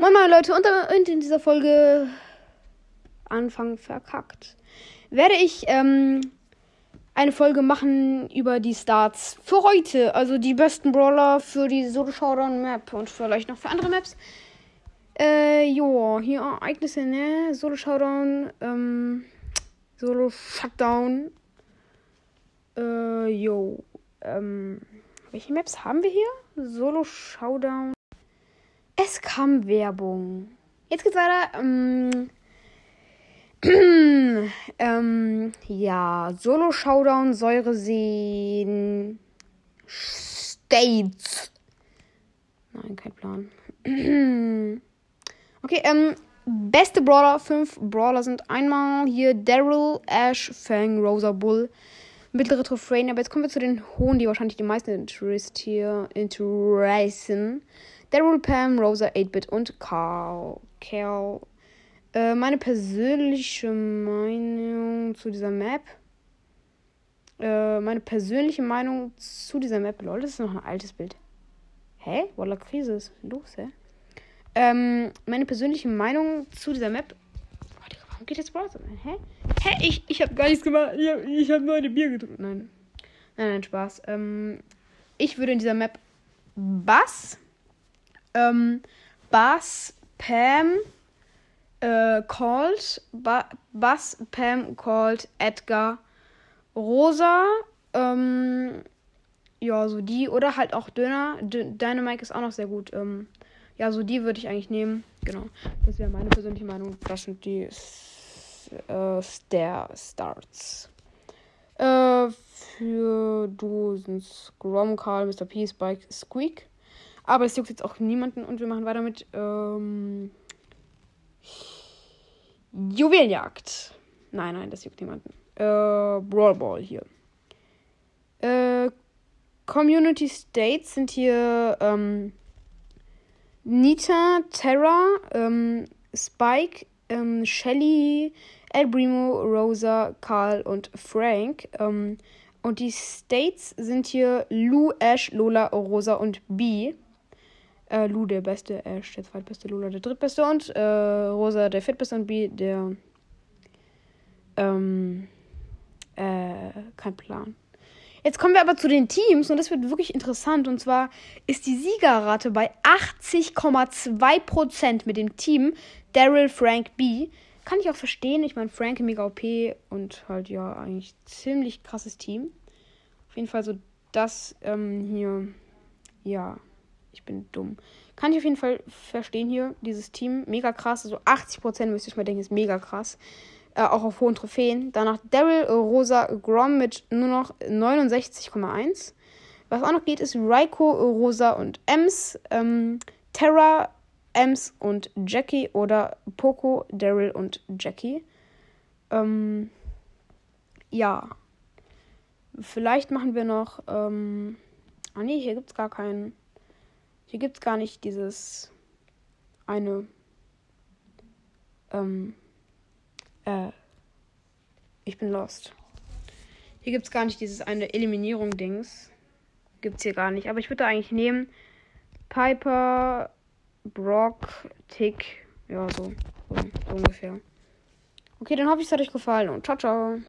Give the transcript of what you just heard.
Moin Moin Leute, und, und in dieser Folge Anfang verkackt. Werde ich ähm, eine Folge machen über die Starts für heute. Also die besten Brawler für die Solo Showdown Map und vielleicht noch für andere Maps. Äh, jo, hier Ereignisse, ne? Solo Showdown, ähm, Solo Shutdown. Äh, jo. Ähm, welche Maps haben wir hier? Solo Showdown. Es kam Werbung. Jetzt geht's weiter. Ähm, ähm, ja, Solo Showdown, Säureseen, States. Nein, kein Plan. okay, ähm, beste Brawler, fünf Brawler sind einmal hier Daryl, Ash, Fang, Rosa, Bull, mittlere Trophäen. Aber jetzt kommen wir zu den hohen, die wahrscheinlich die meisten interessieren. Daryl, Pam, Rosa, 8-Bit und Carl. Carl. Äh, meine persönliche Meinung zu dieser Map. Äh, meine persönliche Meinung zu dieser Map. Lol, das ist noch ein altes Bild. Hä? Walla Krise ist los, hä? Ähm, meine persönliche Meinung zu dieser Map. Digga, warum geht jetzt Browser? Hä? Hä? Ich, ich hab gar nichts gemacht. Ich hab, ich hab nur eine Bier getrunken. Nein. Nein, nein, Spaß. Ähm, ich würde in dieser Map Bass ähm, Bass, Pam, äh, Colt, ba Bass, Pam, Colt, Edgar, Rosa, ähm, ja, so die, oder halt auch Döner. D Dynamite ist auch noch sehr gut. Ähm, ja, so die würde ich eigentlich nehmen. Genau. Das wäre meine persönliche Meinung. Das sind die äh, Star Starts. Äh, für du sind Grom, Carl, Mr. P, Spike, Squeak. Aber es juckt jetzt auch niemanden und wir machen weiter mit ähm, Juwelenjagd. Nein, nein, das juckt niemanden. Äh, Brawl Ball hier. Äh, Community States sind hier ähm, Nita, Terra, ähm, Spike, ähm, Shelly, El Primo, Rosa, Carl und Frank. Ähm, und die States sind hier Lou, Ash, Lola, Rosa und B. Äh, Lu der beste, Ash der zweitbeste, Lola der drittbeste und äh, Rosa der viertbeste und B der. Ähm. Äh, kein Plan. Jetzt kommen wir aber zu den Teams und das wird wirklich interessant. Und zwar ist die Siegerrate bei 80,2% mit dem Team Daryl Frank B. Kann ich auch verstehen. Ich meine, Frank mega OP und halt ja eigentlich ziemlich krasses Team. Auf jeden Fall so das ähm, hier. Ja. Ich bin dumm. Kann ich auf jeden Fall verstehen hier, dieses Team. Mega krass. Also 80% müsste ich mal denken, ist mega krass. Äh, auch auf hohen Trophäen. Danach Daryl, Rosa, Grom mit nur noch 69,1. Was auch noch geht, ist Raiko, Rosa und Ems. Ähm, Terra, Ems und Jackie. Oder Poco, Daryl und Jackie. Ähm, ja. Vielleicht machen wir noch. Ähm, ah, nee, hier gibt es gar keinen. Hier gibt es gar nicht dieses eine. Ähm, äh, ich bin lost. Hier gibt es gar nicht dieses eine Eliminierung-Dings. Gibt es hier gar nicht. Aber ich würde eigentlich nehmen Piper, Brock, Tick. Ja, so, so, so ungefähr. Okay, dann hoffe ich, es hat euch gefallen und ciao, ciao.